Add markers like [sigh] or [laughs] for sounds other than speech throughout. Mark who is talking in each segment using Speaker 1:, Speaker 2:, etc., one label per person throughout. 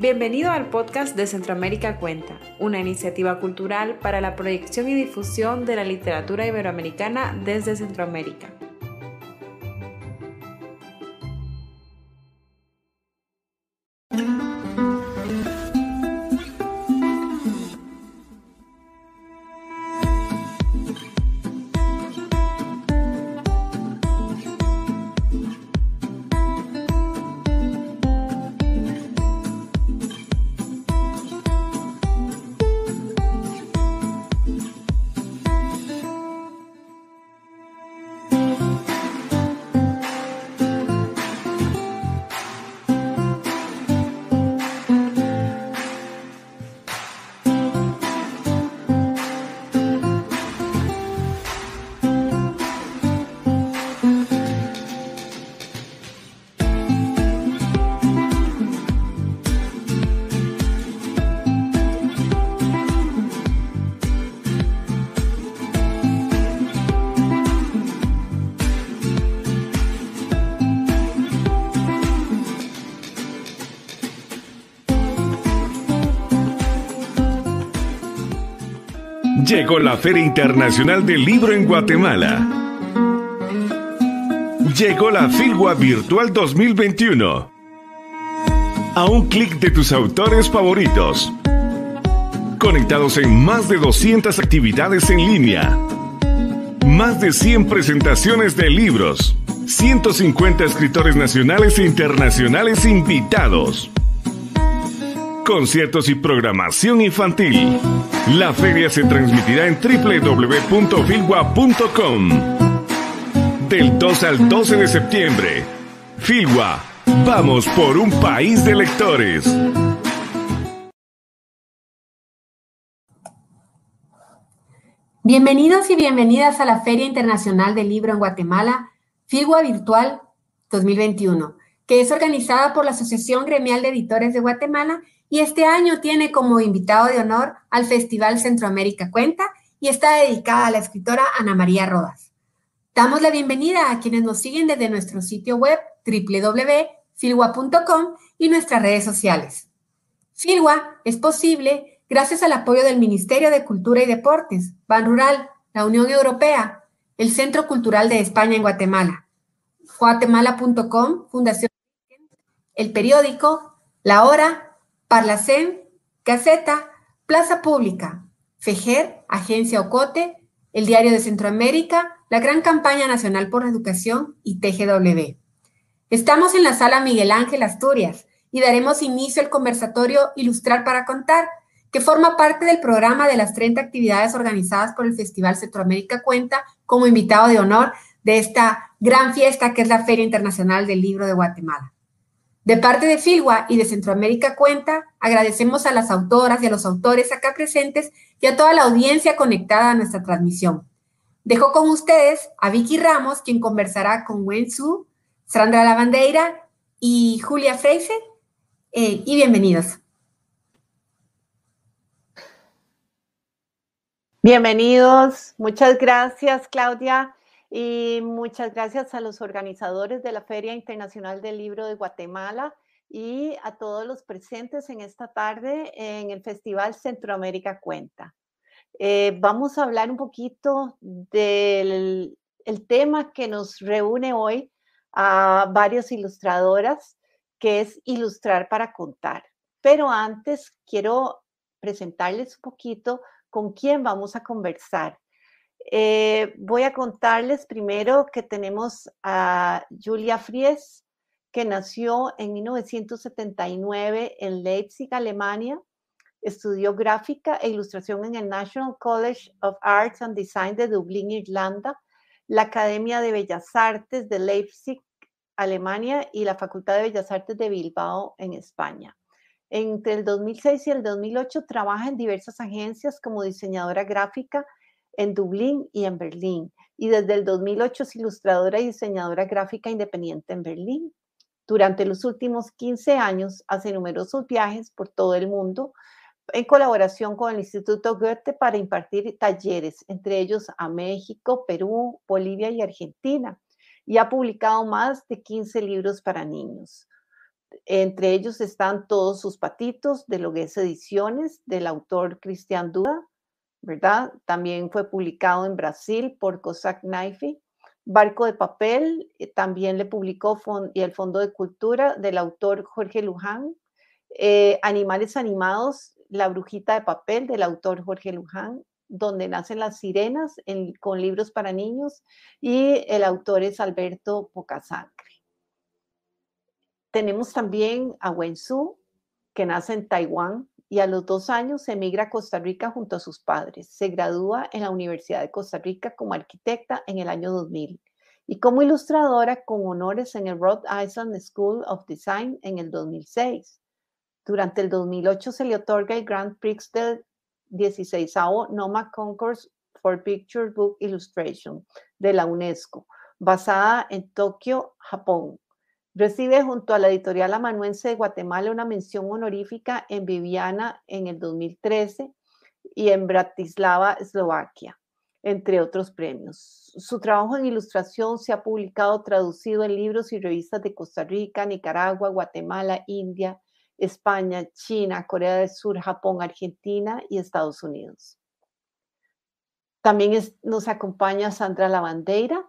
Speaker 1: Bienvenido al podcast de Centroamérica Cuenta, una iniciativa cultural para la proyección y difusión de la literatura iberoamericana desde Centroamérica.
Speaker 2: Llegó la Feria Internacional del Libro en Guatemala. Llegó la Filgua Virtual 2021. A un clic de tus autores favoritos. Conectados en más de 200 actividades en línea. Más de 100 presentaciones de libros. 150 escritores nacionales e internacionales invitados conciertos y programación infantil. La feria se transmitirá en www.filgua.com. Del 2 al 12 de septiembre. Filgua, vamos por un país de lectores.
Speaker 3: Bienvenidos y bienvenidas a la Feria Internacional del Libro en Guatemala, Filgua Virtual 2021, que es organizada por la Asociación Gremial de Editores de Guatemala y este año tiene como invitado de honor al Festival Centroamérica Cuenta y está dedicada a la escritora Ana María Rodas. Damos la bienvenida a quienes nos siguen desde nuestro sitio web www.filwa.com y nuestras redes sociales. Filwa es posible gracias al apoyo del Ministerio de Cultura y Deportes, Ban Rural, la Unión Europea, el Centro Cultural de España en Guatemala, guatemala.com, Fundación, el periódico, La Hora, Parlacén, Gaceta, Plaza Pública, FEJER, Agencia Ocote, el Diario de Centroamérica, la Gran Campaña Nacional por la Educación y TGW. Estamos en la sala Miguel Ángel Asturias y daremos inicio al conversatorio Ilustrar para Contar, que forma parte del programa de las 30 actividades organizadas por el Festival Centroamérica Cuenta como invitado de honor de esta gran fiesta que es la Feria Internacional del Libro de Guatemala. De parte de Filgua y de Centroamérica Cuenta, agradecemos a las autoras y a los autores acá presentes y a toda la audiencia conectada a nuestra transmisión. Dejo con ustedes a Vicky Ramos, quien conversará con Wen Su, Sandra Lavandeira y Julia Freise. Eh, y bienvenidos.
Speaker 4: Bienvenidos, muchas gracias Claudia. Y muchas gracias a los organizadores de la Feria Internacional del Libro de Guatemala y a todos los presentes en esta tarde en el Festival Centroamérica Cuenta. Eh, vamos a hablar un poquito del el tema que nos reúne hoy a varias ilustradoras, que es ilustrar para contar. Pero antes quiero presentarles un poquito con quién vamos a conversar. Eh, voy a contarles primero que tenemos a Julia Fries, que nació en 1979 en Leipzig, Alemania. Estudió gráfica e ilustración en el National College of Arts and Design de Dublín, Irlanda, la Academia de Bellas Artes de Leipzig, Alemania y la Facultad de Bellas Artes de Bilbao, en España. Entre el 2006 y el 2008 trabaja en diversas agencias como diseñadora gráfica en Dublín y en Berlín. Y desde el 2008 es ilustradora y diseñadora gráfica independiente en Berlín. Durante los últimos 15 años hace numerosos viajes por todo el mundo en colaboración con el Instituto Goethe para impartir talleres, entre ellos a México, Perú, Bolivia y Argentina. Y ha publicado más de 15 libros para niños. Entre ellos están todos sus patitos de Logues Ediciones del autor Cristian Duda, También fue publicado en Brasil por Cossack Knife. Barco de Papel eh, también le publicó y el Fondo de Cultura del autor Jorge Luján. Eh, Animales Animados, La Brujita de Papel del autor Jorge Luján, donde nacen las sirenas con libros para niños y el autor es Alberto Pocasangre. Tenemos también a Wen Su, que nace en Taiwán y a los dos años emigra a Costa Rica junto a sus padres. Se gradúa en la Universidad de Costa Rica como arquitecta en el año 2000 y como ilustradora con honores en el Rhode Island School of Design en el 2006. Durante el 2008 se le otorga el Grand Prix del 16 NOMA Concourse for Picture Book Illustration de la UNESCO, basada en Tokio, Japón. Recibe junto a la editorial amanuense de Guatemala una mención honorífica en Viviana en el 2013 y en Bratislava, Eslovaquia, entre otros premios. Su trabajo en ilustración se ha publicado traducido en libros y revistas de Costa Rica, Nicaragua, Guatemala, India, España, China, Corea del Sur, Japón, Argentina y Estados Unidos. También nos acompaña Sandra Lavandeira.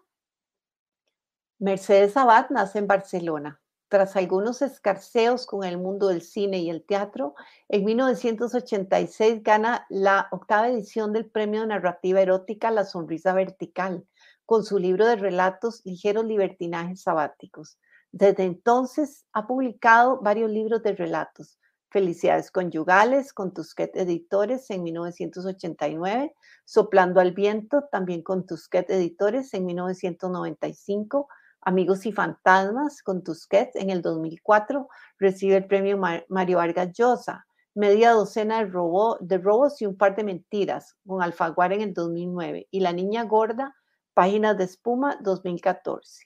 Speaker 4: Mercedes Abad nace en Barcelona. Tras algunos escarceos con el mundo del cine y el teatro, en 1986 gana la octava edición del Premio de Narrativa Erótica La Sonrisa Vertical, con su libro de relatos Ligeros Libertinajes Sabáticos. Desde entonces ha publicado varios libros de relatos. Felicidades Conyugales con Tusquet Editores en 1989, Soplando al Viento también con Tusquet Editores en 1995, Amigos y Fantasmas con Tusquet en el 2004, recibe el premio Mario Vargas Llosa, Media Docena de, de Robos y un par de Mentiras con Alfaguara en el 2009 y La Niña Gorda, Páginas de Espuma 2014.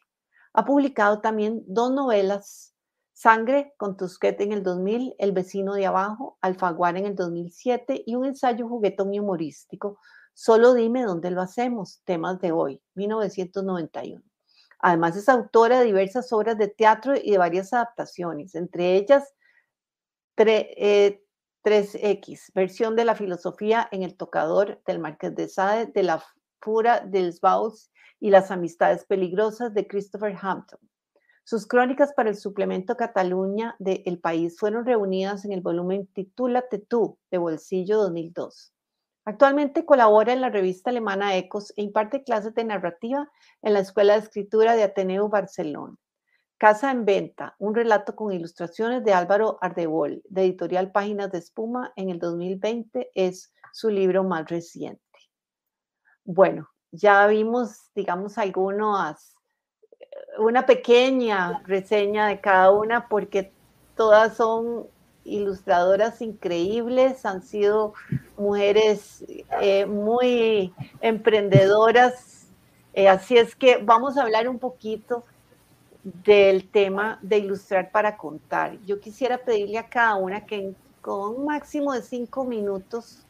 Speaker 4: Ha publicado también dos novelas, Sangre con Tusquete en el 2000, El vecino de abajo, Alfaguara en el 2007 y un ensayo juguetón y humorístico, Solo dime dónde lo hacemos, temas de hoy, 1991. Además es autora de diversas obras de teatro y de varias adaptaciones, entre ellas 3X, eh, versión de la filosofía en el tocador del Marqués de Sade, de la Fura del Sbaus y las amistades peligrosas de Christopher Hampton. Sus crónicas para el suplemento Cataluña de El País fueron reunidas en el volumen Titúlate tú de Bolsillo 2002. Actualmente colabora en la revista alemana Ecos e imparte clases de narrativa en la Escuela de Escritura de Ateneo Barcelona. Casa en Venta, un relato con ilustraciones de Álvaro Ardebol, de editorial Páginas de Espuma, en el 2020 es su libro más reciente. Bueno, ya vimos, digamos, algunas, una pequeña reseña de cada una porque todas son ilustradoras increíbles, han sido mujeres eh, muy emprendedoras. Eh, así es que vamos a hablar un poquito del tema de ilustrar para contar. Yo quisiera pedirle a cada una que con un máximo de cinco minutos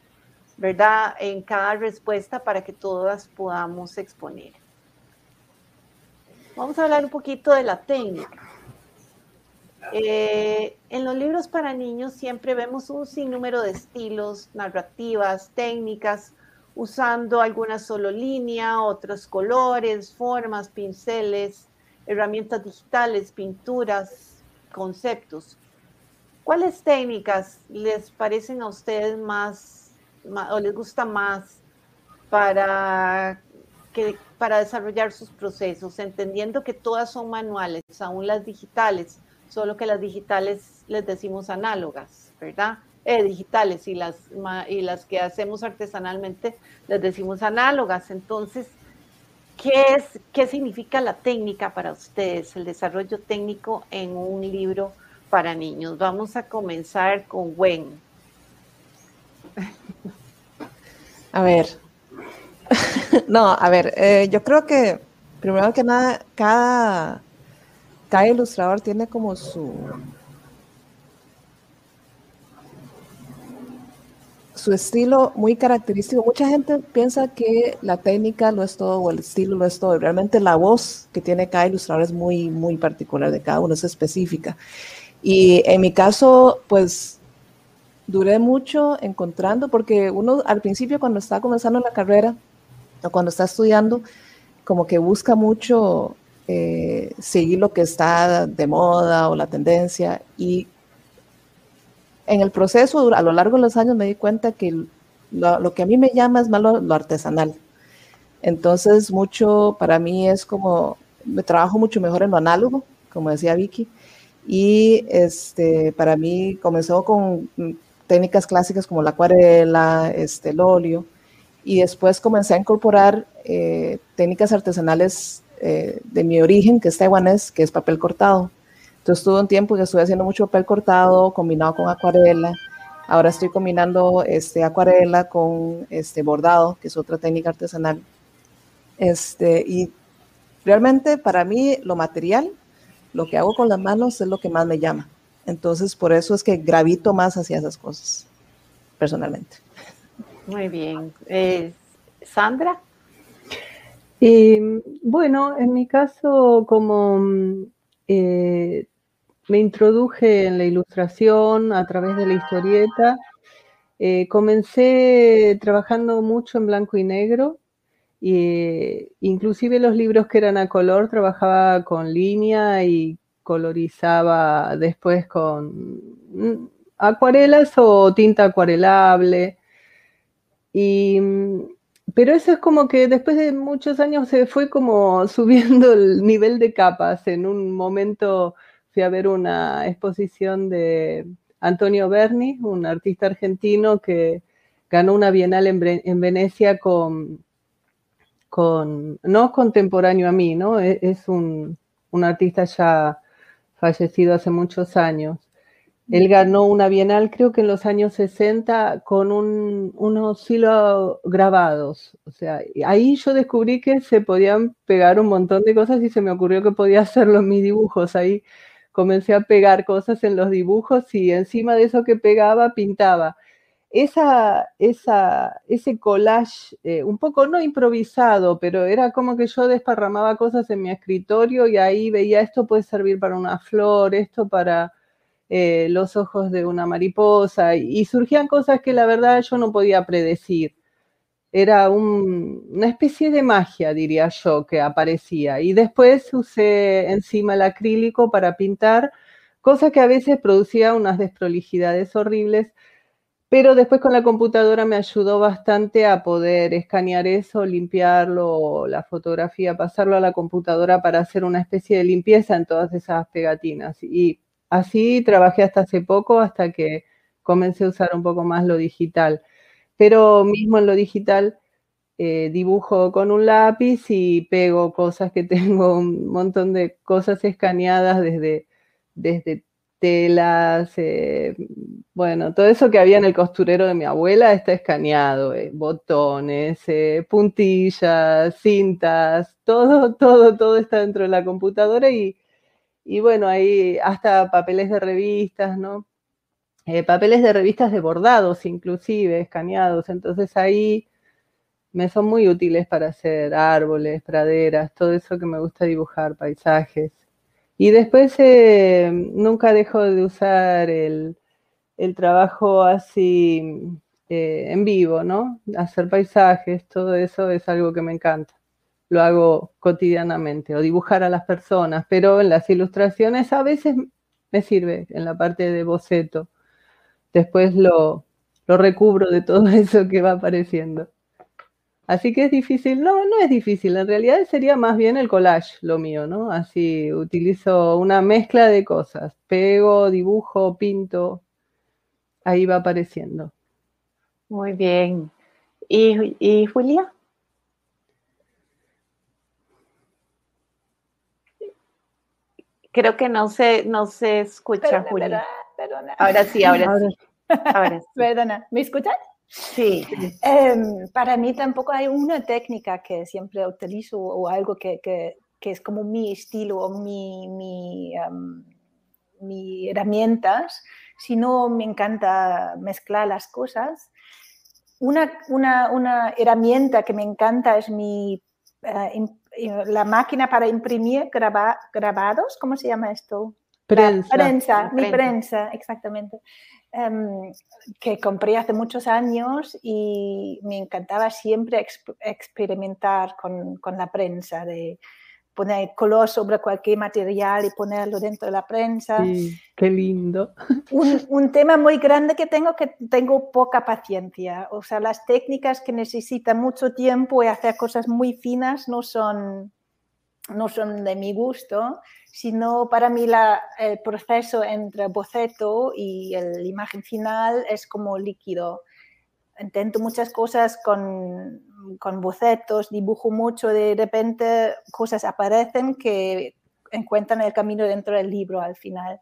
Speaker 4: ¿verdad? En cada respuesta para que todas podamos exponer. Vamos a hablar un poquito de la técnica. Eh, en los libros para niños siempre vemos un sinnúmero de estilos, narrativas, técnicas, usando algunas solo línea, otros colores, formas, pinceles, herramientas digitales, pinturas, conceptos. ¿Cuáles técnicas les parecen a ustedes más o les gusta más para, que, para desarrollar sus procesos, entendiendo que todas son manuales, aún las digitales, solo que las digitales les decimos análogas, ¿verdad? Eh, digitales y las, y las que hacemos artesanalmente les decimos análogas. Entonces, ¿qué, es, ¿qué significa la técnica para ustedes, el desarrollo técnico en un libro para niños? Vamos a comenzar con Wen.
Speaker 5: A ver. [laughs] no, a ver, eh, yo creo que primero que nada, cada, cada ilustrador tiene como su, su estilo muy característico. Mucha gente piensa que la técnica lo es todo o el estilo lo es todo. Realmente la voz que tiene cada ilustrador es muy, muy particular de cada uno, es específica. Y en mi caso, pues duré mucho encontrando, porque uno al principio cuando está comenzando la carrera o cuando está estudiando, como que busca mucho eh, seguir lo que está de moda o la tendencia. Y en el proceso, a lo largo de los años, me di cuenta que lo, que a mí me llama es más lo, artesanal. Entonces, mucho para mí es como, me trabajo mucho mejor en lo análogo, como decía Vicky. Y este, para mí comenzó con técnicas clásicas como la acuarela, este, el óleo, y después comencé a incorporar eh, técnicas artesanales eh, de mi origen, que es taiwanés, que es papel cortado. Entonces tuve un tiempo que estuve haciendo mucho papel cortado combinado con acuarela. Ahora estoy combinando este, acuarela con este, bordado, que es otra técnica artesanal. Este, y realmente para mí lo material, lo que hago con las manos es lo que más me llama. Entonces, por eso es que gravito más hacia esas cosas, personalmente.
Speaker 4: Muy bien. Eh, Sandra.
Speaker 6: Bueno, en mi caso, como eh, me introduje en la ilustración a través de la historieta, eh, comencé trabajando mucho en blanco y negro, e inclusive los libros que eran a color trabajaba con línea y colorizaba después con mm, acuarelas o tinta acuarelable. Y, pero eso es como que después de muchos años se fue como [laughs] subiendo el nivel de capas. En un momento fui a ver una exposición de Antonio Berni, un artista argentino que ganó una bienal en, Venecia con, con, no contemporáneo a mí, ¿no? E, es, un, un artista ya fallecido hace muchos años. Él ganó una bienal, creo que en los años 60, con unos hilos grabados. O sea, ahí yo descubrí que se podían pegar un montón de cosas y se me ocurrió que podía [laughs] hacerlo en mis dibujos. Ahí comencé a pegar cosas en los dibujos y encima de eso que pegaba, pintaba esa, esa, ese collage, eh, un poco no improvisado, pero era como que yo desparramaba cosas en mi escritorio y ahí veía esto puede servir para una flor, esto para eh, los ojos de una mariposa, y, surgían cosas que la verdad yo no podía predecir. Era una especie de magia, diría yo, que aparecía. Y después usé encima el acrílico para pintar, cosas que a veces producía unas desprolijidades horribles pero después con la computadora me ayudó bastante a poder escanear eso, limpiarlo, la fotografía, pasarlo a la computadora para hacer una especie de limpieza en todas esas pegatinas. Y así trabajé hasta hace poco, hasta que comencé a usar un poco más lo digital. Pero mismo en lo digital eh, dibujo con un lápiz y pego cosas que [laughs] tengo, un montón de cosas escaneadas desde, desde telas, eh, bueno, todo eso que había en el costurero de mi abuela está escaneado, eh, botones, puntillas, cintas, todo, todo, todo está dentro de la computadora y, y bueno, ahí hasta papeles de revistas, ¿no? papeles de revistas de bordados inclusive, escaneados, entonces ahí me son muy útiles para hacer árboles, praderas, todo eso que me gusta dibujar, paisajes. Y después eh, nunca dejo de usar el, trabajo así eh, en vivo, ¿no? Hacer paisajes, todo eso es algo que me encanta. Lo hago cotidianamente, o dibujar a las personas, pero en las ilustraciones a veces me sirve en la parte de boceto. Después lo, lo recubro de todo [laughs] eso que va apareciendo. Así que es difícil, no, no es difícil, en realidad sería más bien el collage lo mío, ¿no? Así utilizo una mezcla de cosas, pego, dibujo, pinto, ahí va apareciendo.
Speaker 4: Muy bien. ¿Y, Julia? Creo que no se, no se escucha, Julia. Ahora sí, ahora, sí.
Speaker 7: Ahora sí. Perdona, ¿me escuchan?
Speaker 4: Sí.
Speaker 7: Em, para mí tampoco hay una técnica que siempre utilizo o algo que, que, que es como mi estilo o mi, mi, um, mi, herramientas, sino me encanta mezclar las cosas. Una, una, una herramienta que me encanta es mi, uh, la máquina para imprimir graba, grabados, ¿cómo se llama esto?
Speaker 6: Prensa.
Speaker 7: prensa, mi prensa, exactamente. Em, que compré hace muchos años y me encantaba siempre experimentar con, con, la prensa, de poner color sobre cualquier material y ponerlo dentro de la prensa.
Speaker 6: Sí, qué lindo.
Speaker 7: Un, [laughs] un, tema muy grande que tengo que tengo poca paciencia. O sea, las técnicas que necesitan mucho tiempo y hacer cosas muy finas no son, no son de mi gusto, sino para mí la, el proceso entre boceto y la imagen final es como líquido. Intento muchas cosas con, con bocetos, dibujo mucho, de repente cosas aparecen que encuentran el camino dentro del libro al final.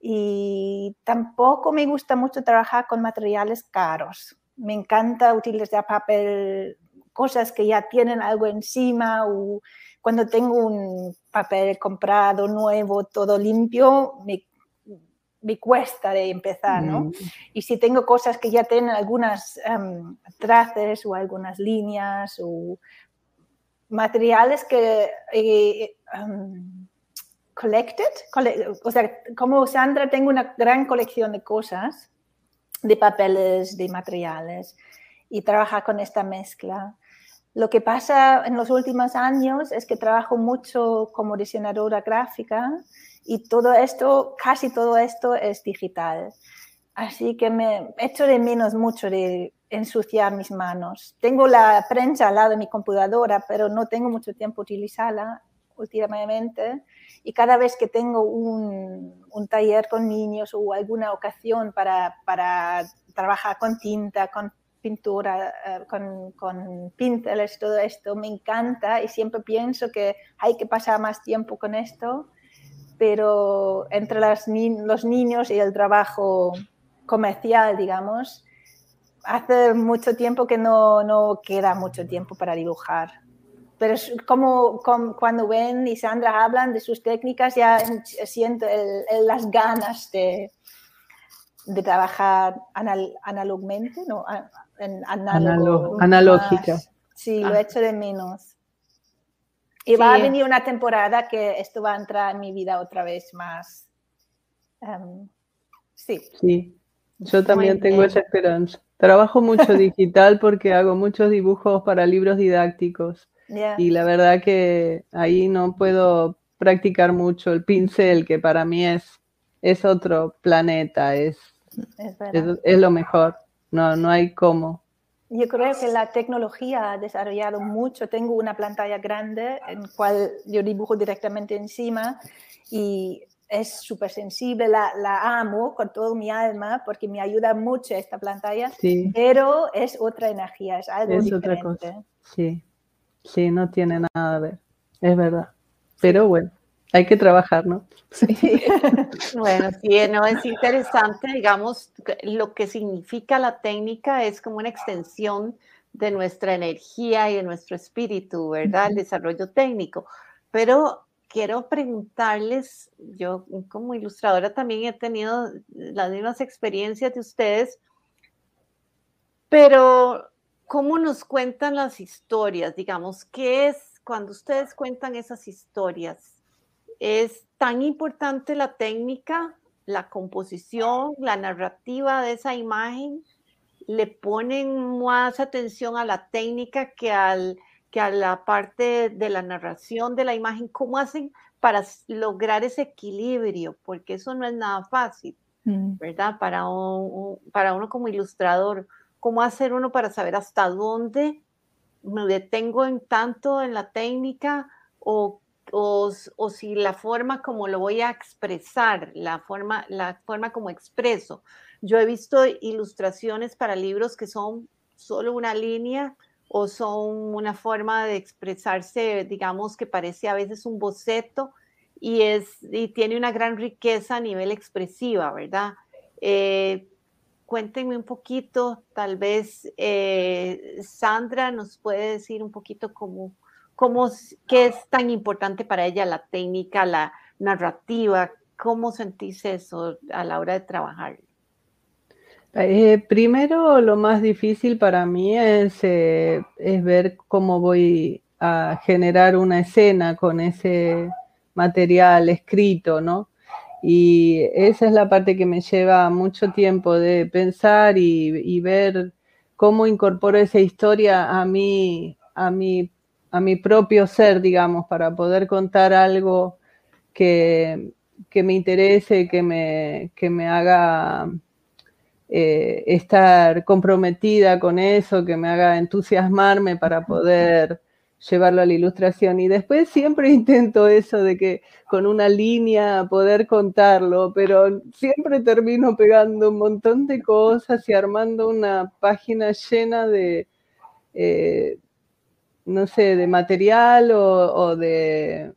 Speaker 7: Y tampoco me gusta mucho trabajar con materiales caros. Me encanta utilizar papel, cosas que ya tienen algo encima o cuando tengo un papel comprado, nuevo, todo limpio, me, me cuesta de empezar, ¿no? Mm. Y si tengo cosas que ya tienen algunas um, traces o algunas líneas o materiales que... Eh, um, collected, o sea, como Sandra tengo una gran colección de cosas, de papeles, de materiales, y trabaja con esta mezcla. Lo que pasa en los últimos años es que trabajo mucho como diseñadora gráfica y todo esto, casi todo esto es digital. Así que me echo de menos mucho de ensuciar mis manos. Tengo la prensa al lado de mi computadora, pero no tengo mucho tiempo utilizarla últimamente. Y cada vez que tengo un, un taller con niños o alguna ocasión para, para trabajar con tinta, con pintura eh, con, con, pinceles, todo esto, me encanta y siempre pienso que hay que pasar más tiempo con esto, pero entre las los niños y el trabajo comercial, digamos, hace mucho tiempo que no, no queda mucho tiempo para dibujar. Pero es como, cuando ven y Sandra hablan de sus técnicas, ya siento las ganas de, de trabajar anal, analógicamente, ¿no? en
Speaker 6: analógica.
Speaker 7: sí, lo ah. hecho de menos. Y va a venir una temporada que esto va a entrar en mi vida otra vez más. Em, sí.
Speaker 6: Sí, yo también tengo esa esperanza. Trabajo mucho [laughs] digital porque hago muchos dibujos para libros didácticos. Y la verdad que ahí no puedo practicar mucho el pincel, que para mí es, es otro planeta, es, es lo mejor. No, no hay cómo.
Speaker 7: Yo creo que la tecnología ha desarrollado mucho. Tengo una pantalla grande en cual yo dibujo directamente encima y es súper sensible, la, la, amo con todo mi alma porque me ayuda mucho esta pantalla, sí. pero es otra energía, es algo es diferente. Otra cosa.
Speaker 6: Sí, sí, no tiene nada a ver, es verdad. Pero bueno, hay que trabajar, ¿no?
Speaker 4: Sí. [laughs] bueno, sí, no, es interesante, digamos, lo que significa la técnica es como una extensión de nuestra energía y de nuestro espíritu, ¿verdad? El desarrollo técnico. Pero quiero preguntarles, yo como ilustradora también he tenido las mismas experiencias de ustedes, pero ¿cómo nos cuentan las historias? Digamos, ¿qué es cuando ustedes cuentan esas historias? Es tan importante la técnica, la composición, la narrativa de esa imagen. Le ponen más atención a la técnica que, al, que a la parte de la narración de la imagen. ¿Cómo hacen para lograr ese equilibrio? Porque eso no es nada fácil, mm. ¿verdad? Para, para uno como ilustrador. ¿Cómo hacer uno para saber hasta dónde me detengo en tanto en la técnica o o, si la forma como lo voy a expresar, la forma, la forma como expreso. Yo he visto ilustraciones para libros que son solo una línea o son una forma de expresarse, digamos, que parece a veces un boceto y, es, y tiene una gran riqueza a nivel expresiva, ¿verdad? Eh, cuéntenme un poquito, tal vez eh, Sandra nos puede decir un poquito cómo, cómo, qué es tan importante para ella la técnica, la narrativa, cómo sentís eso a la hora de trabajar.
Speaker 6: Eh, primero, lo más difícil para mí es, eh, es ver cómo voy a generar una escena con ese material escrito, ¿no? Y esa es la parte que me lleva mucho tiempo de pensar y, ver cómo incorporo esa historia a mí, a mi, a mi propio ser, digamos, para poder contar algo que, que me interese, que me, que me haga eh, estar comprometida con eso, que me haga entusiasmarme para poder llevarlo a la ilustración. Y después siempre [laughs] intento eso de que con una línea poder contarlo, pero siempre termino pegando un montón de cosas y armando una página llena de, eh, no sé, de material o, de...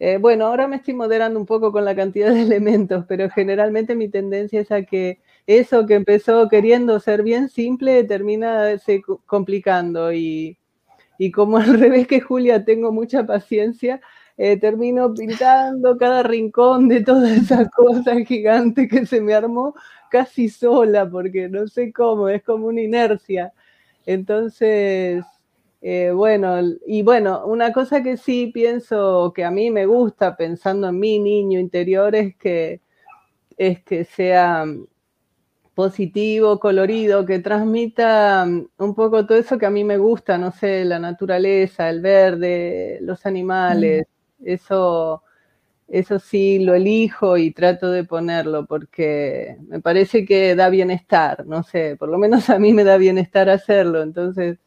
Speaker 6: Eh, bueno, ahora me estoy moderando un poco con la cantidad de [laughs] elementos, pero generalmente mi tendencia es a que eso que empezó queriendo ser bien simple termina se complicando y y como [laughs] al revés que Julia tengo mucha paciencia, eh, termino pintando cada rincón de toda esa [laughs] cosa gigante que se me armó casi sola, porque no sé cómo, es como una inercia. Entonces, eh, bueno, y bueno, una cosa que sí pienso que a mí me gusta pensando en mi niño interior es que, es que sea positivo, colorido, que transmita mm, un poco todo eso que a mí me gusta, no sé, la naturaleza, el verde, los animales, eso, eso sí lo elijo y trato de ponerlo porque me parece que da bienestar, no sé, por lo menos a mí me da bienestar hacerlo, entonces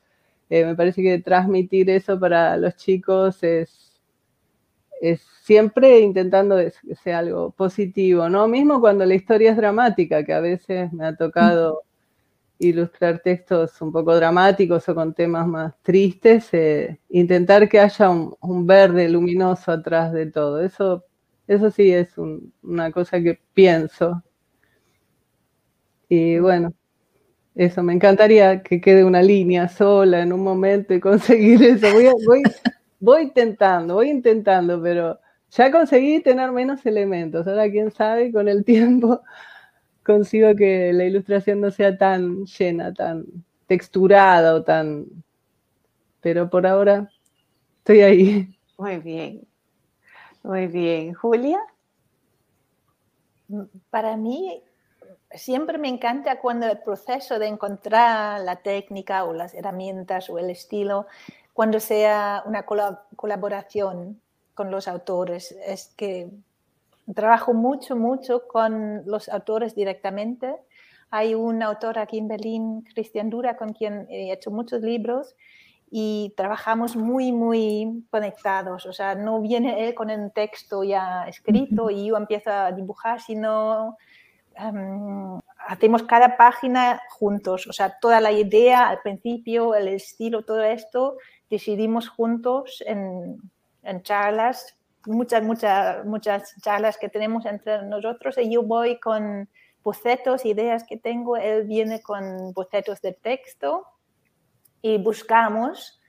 Speaker 6: eh, me parece que transmitir eso para los chicos es es siempre intentando que sea algo positivo, ¿no? Mismo cuando la historia es dramática, que a veces me ha tocado ilustrar textos un poco dramáticos o con temas más tristes, eh, intentar que haya un, verde luminoso atrás de todo. Eso, eso sí es una cosa que pienso. Y bueno, eso, me encantaría que quede una línea sola en un momento y conseguir eso. Voy, voy voy intentando, voy intentando, pero ya conseguí tener menos elementos. Ahora, quién sabe, con el tiempo consigo que la ilustración no sea tan llena, tan texturada o tan... Pero por ahora estoy ahí.
Speaker 7: Muy bien, muy bien. Julia. Para mí siempre me encanta cuando el proceso de encontrar la técnica o las herramientas o el estilo cuando sea una colaboración con los autores. Es que trabajo mucho, mucho con los autores directamente. Hay un autor aquí en Berlín, Cristian Dura, con quien he hecho muchos libros y trabajamos muy, muy conectados. O sea, no viene él con un texto ya escrito y yo empiezo a dibujar, sino em, hacemos cada página juntos. O sea, toda la idea al principio, el estilo, todo esto decidimos juntos en, charlas, muchas, muchas, muchas charlas que tenemos entre nosotros y yo voy con bocetos, ideas que tengo, él viene con bocetos de texto y buscamos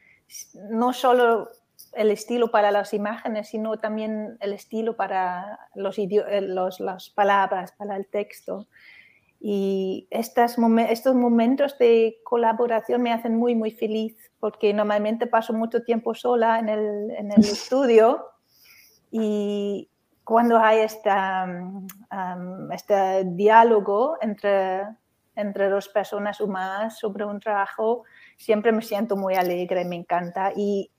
Speaker 7: no solo el estilo para las imágenes, sino también el estilo para los, los las palabras, para el texto. Y estas estos momentos de colaboración me hacen muy, muy feliz porque normalmente paso mucho tiempo sola en el, en el [laughs] estudio y cuando hay esta, este diálogo entre, entre dos personas humanas sobre un trabajo, siempre me siento muy alegre, me encanta. Y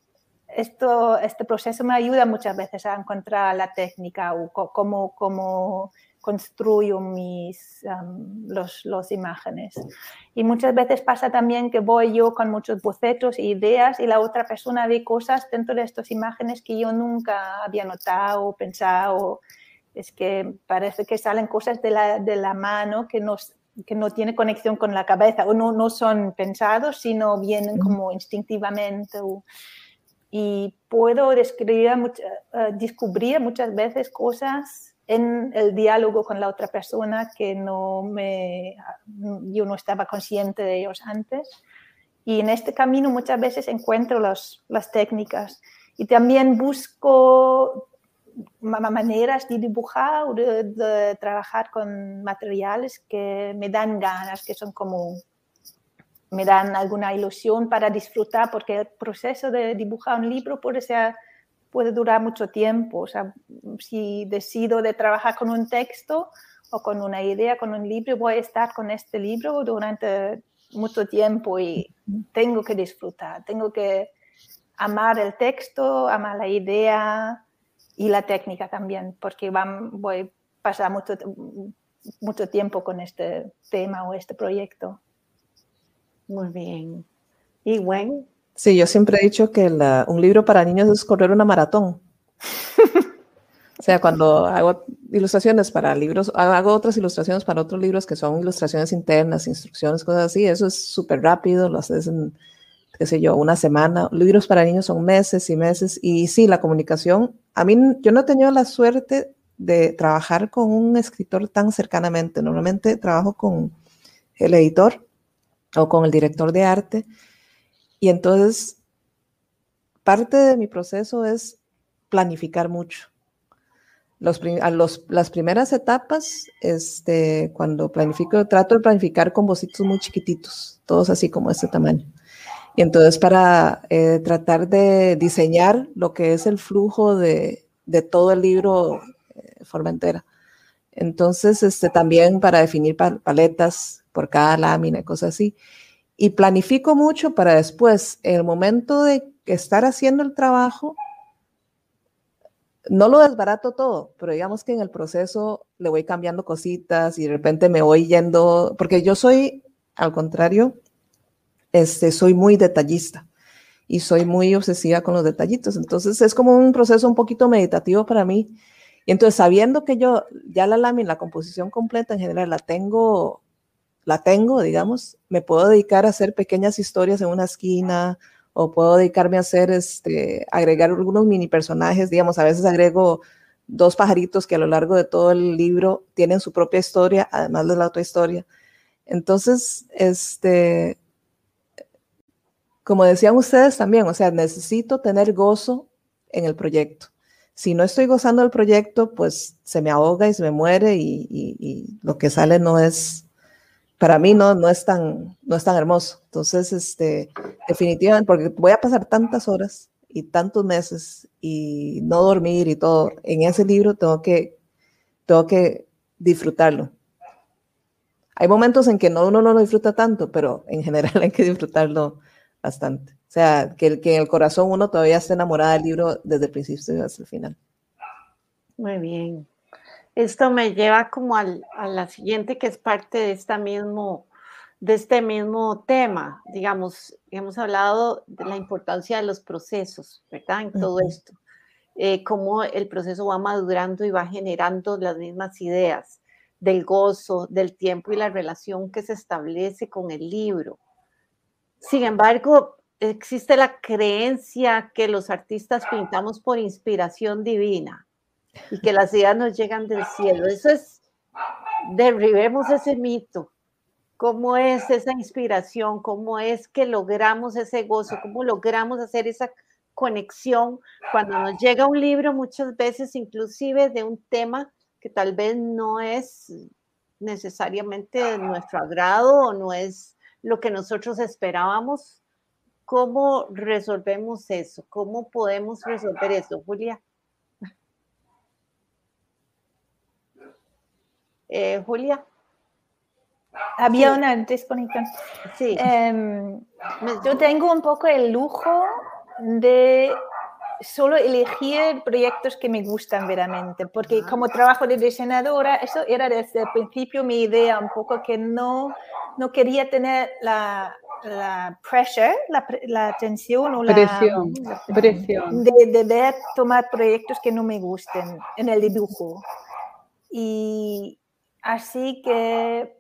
Speaker 7: esto, este proceso me ayuda muchas veces a encontrar la técnica o cómo, cómo construyo mis los, los, imágenes. Y muchas veces pasa también que voy yo con muchos bocetos e ideas y la otra persona ve cosas dentro de estas imágenes que yo nunca había notado o pensado. Es que parece que salen cosas de la, de la mano que, nos, que no tiene conexión con la cabeza o no, no son pensados, sino vienen como instintivamente. Y puedo describir, eh, descubrir muchas veces cosas en el diálogo con la otra persona que no me, yo no estaba consciente de ellos antes. Y en este camino muchas veces encuentro las técnicas y también busco maneras de dibujar o de, trabajar con materiales que me dan ganas, que son como, me dan alguna ilusión para disfrutar, porque el proceso de dibujar un libro puede ser puede durar mucho tiempo. O sea, si decido de trabajar con un texto o con una idea, con un libro, voy a estar con este libro durante mucho tiempo y tengo que disfrutar, tengo que amar el texto, amar la idea y la técnica también, porque voy a pasar mucho, mucho tiempo con este tema o este proyecto.
Speaker 4: Muy bien. ¿Y Gwen?
Speaker 5: Sí, yo siempre he dicho que un libro para niños es correr una maratón. o sea, cuando hago ilustraciones para libros, hago otras ilustraciones para otros libros que son ilustraciones internas, instrucciones, cosas así, eso es súper rápido, lo haces en, qué sé yo, una semana. Libros para niños son meses y meses. Y sí, la comunicación, a mí yo no he tenido la suerte de trabajar con un escritor tan cercanamente. Normalmente trabajo con el editor o con el director de arte y entonces, parte de mi proceso es planificar mucho. Los, las primeras etapas, este, cuando planifico, trato de planificar con bocitos muy chiquititos, todos así como este tamaño. Y entonces para eh, tratar de diseñar lo que es el flujo de, de todo el libro eh, Formentera. Entonces, este, también para definir paletas por cada lámina cosas así y planifico mucho para después, en el momento de estar haciendo el trabajo, no lo desbarato todo, pero digamos que en el proceso le voy cambiando cositas y de repente me voy yendo, porque yo soy, al contrario, este, soy muy detallista y soy muy obsesiva con los detallitos. Entonces es como un proceso un poquito meditativo para mí. Y entonces sabiendo que yo ya la lámina, la composición completa en general la tengo la tengo, digamos, me puedo dedicar a hacer pequeñas historias en una esquina o puedo dedicarme a hacer, este, agregar algunos mini personajes, digamos, a veces agrego dos pajaritos que a lo largo de todo el libro tienen su propia historia, además de la otra historia. Entonces, este, como decían ustedes también, o sea, necesito tener gozo en el proyecto. Si no estoy gozando del proyecto, pues se me ahoga y se me muere y, y lo que sale no es, para mí no, no, es tan, no es tan hermoso. Entonces, este, definitivamente, porque voy a pasar tantas horas y tantos meses y no dormir y todo, en ese libro tengo que, tengo que disfrutarlo. Hay momentos en que no, uno no lo disfruta tanto, pero en general [laughs] hay que disfrutarlo bastante. O sea, que, que en el corazón uno todavía esté enamorada del libro desde el principio hasta el final.
Speaker 4: Muy bien. Esto me lleva como al, a la siguiente, que es parte de, esta mismo, de este mismo tema. Digamos, hemos hablado de la importancia de los procesos, ¿verdad? En todo esto. Eh, cómo el proceso va madurando y va generando las mismas ideas del gozo, del tiempo y la relación que se establece con el libro. Sin embargo, existe la creencia que los artistas pintamos por inspiración divina y que las ideas nos llegan del cielo. Eso es, derribemos ese mito. ¿Cómo es esa inspiración? ¿Cómo es que logramos ese gozo? ¿Cómo logramos hacer esa conexión cuando nos llega un libro muchas veces inclusive de un tema que tal vez no es necesariamente nuestro agrado o no es lo que nosotros esperábamos? ¿Cómo resolvemos eso? ¿Cómo podemos resolver eso, Julia? Eh, Julia.
Speaker 7: Había una desconexión.
Speaker 4: Sí.
Speaker 7: Em, yo tengo un poco el lujo de solo elegir proyectos que me gustan veramente, porque como trabajo de diseñadora, eso era desde el principio mi idea, un poco que no, no quería tener la, la pressure, la, la tensión o la
Speaker 6: presión, presión.
Speaker 7: De, de ver tomar proyectos que no me gusten en el dibujo. Y, Así que,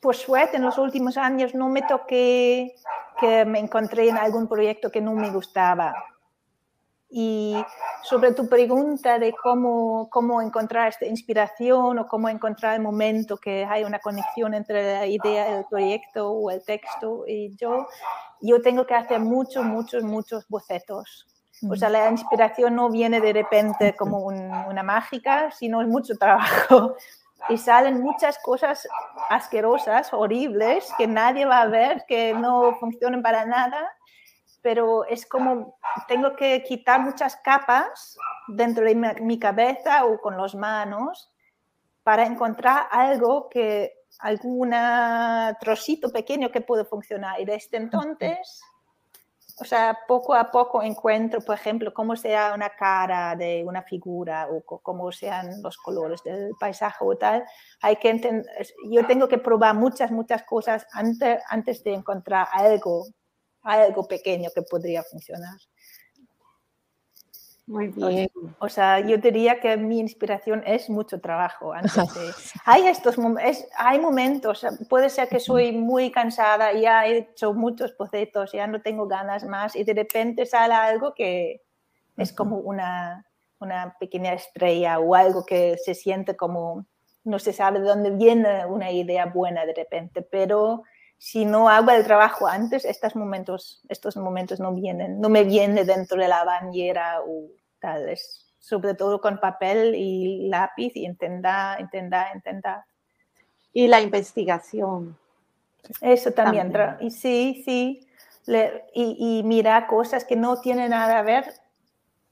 Speaker 7: por suerte, en los últimos años no me toqué que me encontré en algún proyecto que no me gustaba. Y sobre tu pregunta de cómo, cómo encontrar esta inspiración o cómo encontrar el momento que hay una conexión entre la idea del proyecto o el texto y yo, yo tengo que hacer muchos, muchos, muchos bocetos. O sea, la inspiración no viene de repente como una mágica, sino es mucho trabajo y salen muchas cosas asquerosas, horribles, que nadie va a ver, que no funcionan para nada. pero es como tengo que quitar muchas capas dentro de mi, cabeza o con las manos para encontrar algo que, algún trocito pequeño que puede funcionar. Y desde entonces o sea, poco a poco encuentro, por ejemplo, cómo sea una cara de una figura o cómo sean los colores del paisaje o tal. Hay que yo tengo que probar muchas, muchas cosas antes, antes de encontrar algo, algo pequeño que podría funcionar.
Speaker 4: Muy bien.
Speaker 7: O sea, yo diría que mi inspiración es mucho trabajo. Antes de... [laughs] hay, estos, hay momentos, puede ser que soy muy cansada, ya he hecho muchos bocetos, ya no tengo ganas más y de repente sale algo que es como una, una pequeña estrella o algo que se siente como, no se sabe de dónde viene una idea buena de repente, pero si no hago el trabajo antes, estos momentos, estos momentos no vienen, no me viene dentro de la bañera o tal, es sobre todo con papel y lápiz y intentar, intentar, intentar.
Speaker 4: Y la investigación.
Speaker 7: Eso también, y sí, sí, y, y mira cosas que no tienen nada a ver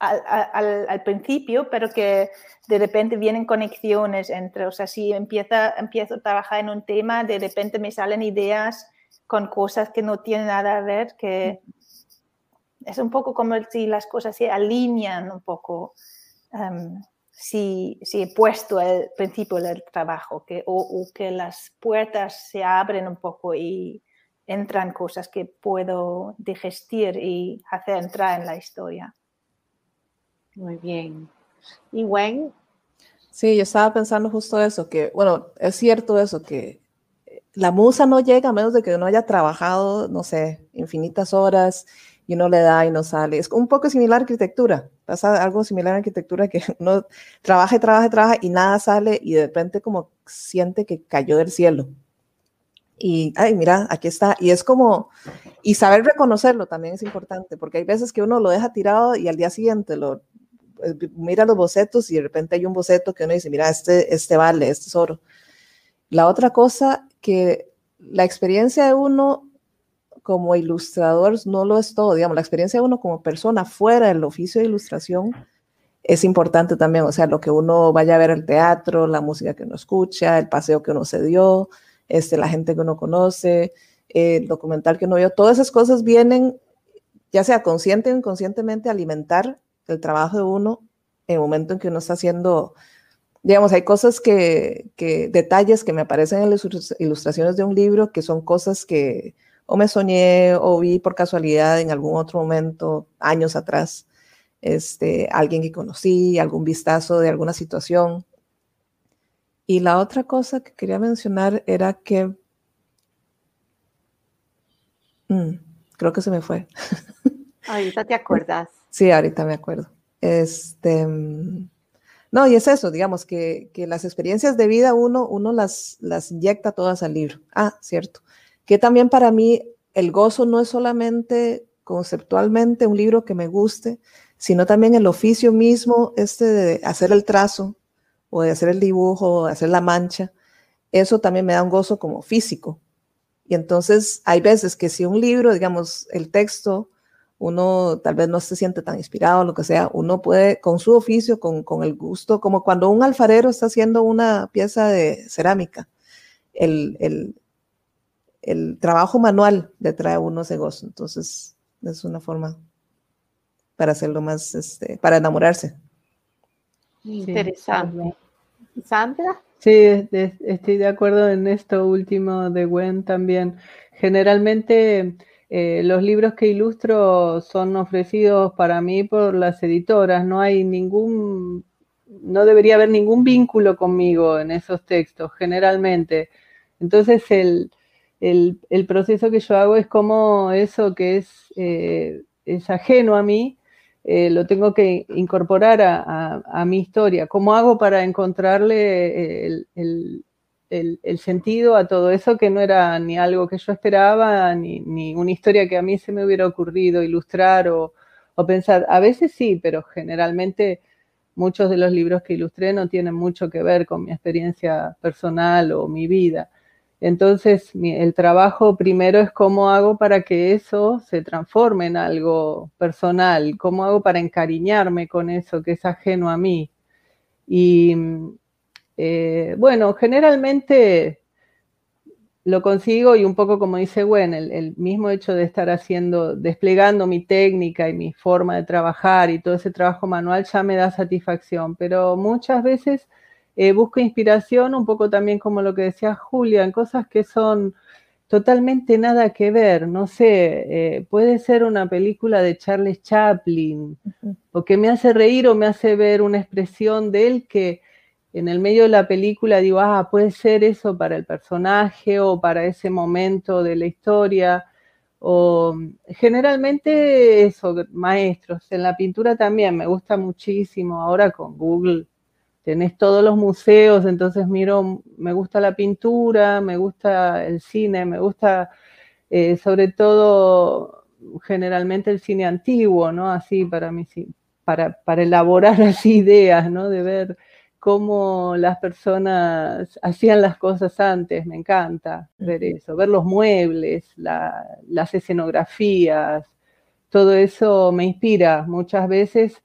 Speaker 7: al, al, principio, pero que de repente vienen conexiones entre, o sea, si empieza, empiezo a trabajar en un tema, de repente me salen ideas con cosas que no tienen nada a ver, que es un poco como si las cosas se alinean un poco, em, si, si, he puesto el principio del trabajo, que, o, o, que las puertas se abren un poco y entran cosas que puedo digestir y hacer entrar en la historia.
Speaker 4: Muy bien. ¿Y Gwen?
Speaker 5: Sí, yo estaba pensando justo eso, que, bueno, es cierto eso, que la musa no llega a menos de que uno haya trabajado, no sé, infinitas horas y uno le da y no sale. Es un poco similar a arquitectura. Pasa algo similar a arquitectura que [laughs] uno trabaja y trabaja y trabaja y nada sale y de repente como siente que cayó del cielo. Y, ay, mira, aquí está. Y es como, y saber reconocerlo también es importante, porque hay veces que uno lo deja tirado y al día siguiente lo eh, mira los bocetos y de repente hay un boceto que uno dice, mira, este, este vale, este es oro. La otra cosa que la experiencia de uno como ilustrador no lo es todo, digamos, la experiencia de uno como persona fuera del oficio de ilustración es importante también, o sea, lo que uno vaya a ver al teatro, la música que uno escucha, el paseo que uno se dio, este, la gente que uno conoce, el documental que uno vio, todas esas cosas vienen, ya sea consciente o inconscientemente, a alimentar el trabajo de uno en el momento en que uno está haciendo, digamos, hay cosas que, que, detalles que me aparecen en las ilustraciones de un libro que son cosas que o me soñé o vi por casualidad en algún otro momento, años atrás, este, alguien que conocí, algún vistazo de alguna situación. Y la otra cosa que quería mencionar era que, mm, creo que se me fue. [laughs]
Speaker 4: Ahorita te acuerdas.
Speaker 5: Sí, ahorita me acuerdo. Este, mm, no, y es eso, digamos, que, que, las experiencias de vida uno, uno las, las inyecta todas al libro. Ah, cierto. Que también para mí el gozo no es solamente conceptualmente un libro que me guste, sino también el oficio mismo, este de hacer el trazo o de hacer el dibujo o de hacer la mancha. Eso también me da un gozo como físico. Y entonces hay veces que si un libro, digamos, el texto uno tal vez no se siente tan inspirado, lo que sea, uno puede con su oficio, con, con, el gusto, como cuando un alfarero está haciendo una pieza de cerámica, el, el, el trabajo manual le trae a uno ese gozo, entonces es una forma para hacerlo más, este, para enamorarse.
Speaker 4: Interesante. Sandra.
Speaker 6: Sí, estoy de acuerdo en esto último de Gwen también. Generalmente eh, los libros que ilustro son ofrecidos para mí por las editoras, no hay ningún, no debería haber ningún vínculo conmigo en esos textos, generalmente. Entonces el, proceso que yo hago es como eso que es, eh, ajeno a mí, eh, lo tengo que incorporar a, mi historia. ¿Cómo hago para encontrarle el, el, sentido a todo eso que no era ni algo que yo esperaba, ni, una historia que a mí se me hubiera ocurrido ilustrar o, pensar. A veces sí, pero generalmente muchos de los libros que ilustré no tienen mucho que ver con mi experiencia personal o mi vida. Entonces, el trabajo primero es cómo hago para que eso se transforme en algo personal, cómo hago para encariñarme con eso que es ajeno a mí. Y eh, bueno, generalmente lo consigo y un poco como dice Gwen, el, mismo hecho de estar haciendo, desplegando mi técnica y mi forma de trabajar y todo ese trabajo manual ya me da satisfacción, pero muchas veces eh, busco inspiración un poco también como lo que decía Julia, en cosas que son totalmente nada que ver, no sé, eh, puede ser una película de Charles Chaplin, o que me hace reír o me hace ver una expresión de él que en el medio de la película digo, ah, puede ser eso para el personaje o para ese momento de la historia. O generalmente eso, maestros. En la pintura también me gusta muchísimo. Ahora con Google tenés todos los museos, entonces miro, me gusta la pintura, me gusta el cine, me gusta eh, sobre todo generalmente el cine antiguo, ¿no? Así para mí, para, para elaborar [laughs] las ideas, ¿no? De ver cómo las personas hacían las cosas antes, me encanta ver eso, ver los muebles, las escenografías, todo eso me inspira muchas veces,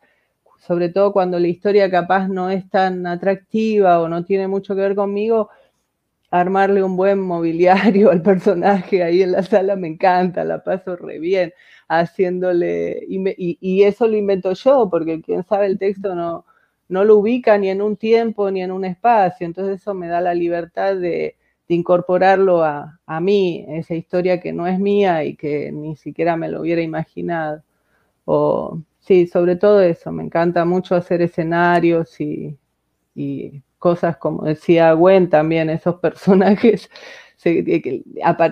Speaker 6: sobre todo cuando la historia capaz no es tan atractiva o no tiene mucho que ver conmigo, armarle un buen mobiliario [laughs] al personaje ahí en la sala me encanta, la paso re bien haciéndole, y, y eso lo invento yo, porque quien sabe el texto no no lo ubica ni en un tiempo ni en un espacio, entonces eso me da la libertad de, incorporarlo a, mí, esa historia que no es mía y que ni siquiera me lo hubiera imaginado. O, sí, sobre todo eso, me encanta mucho hacer escenarios y, cosas como decía Gwen también, esos [laughs] personajes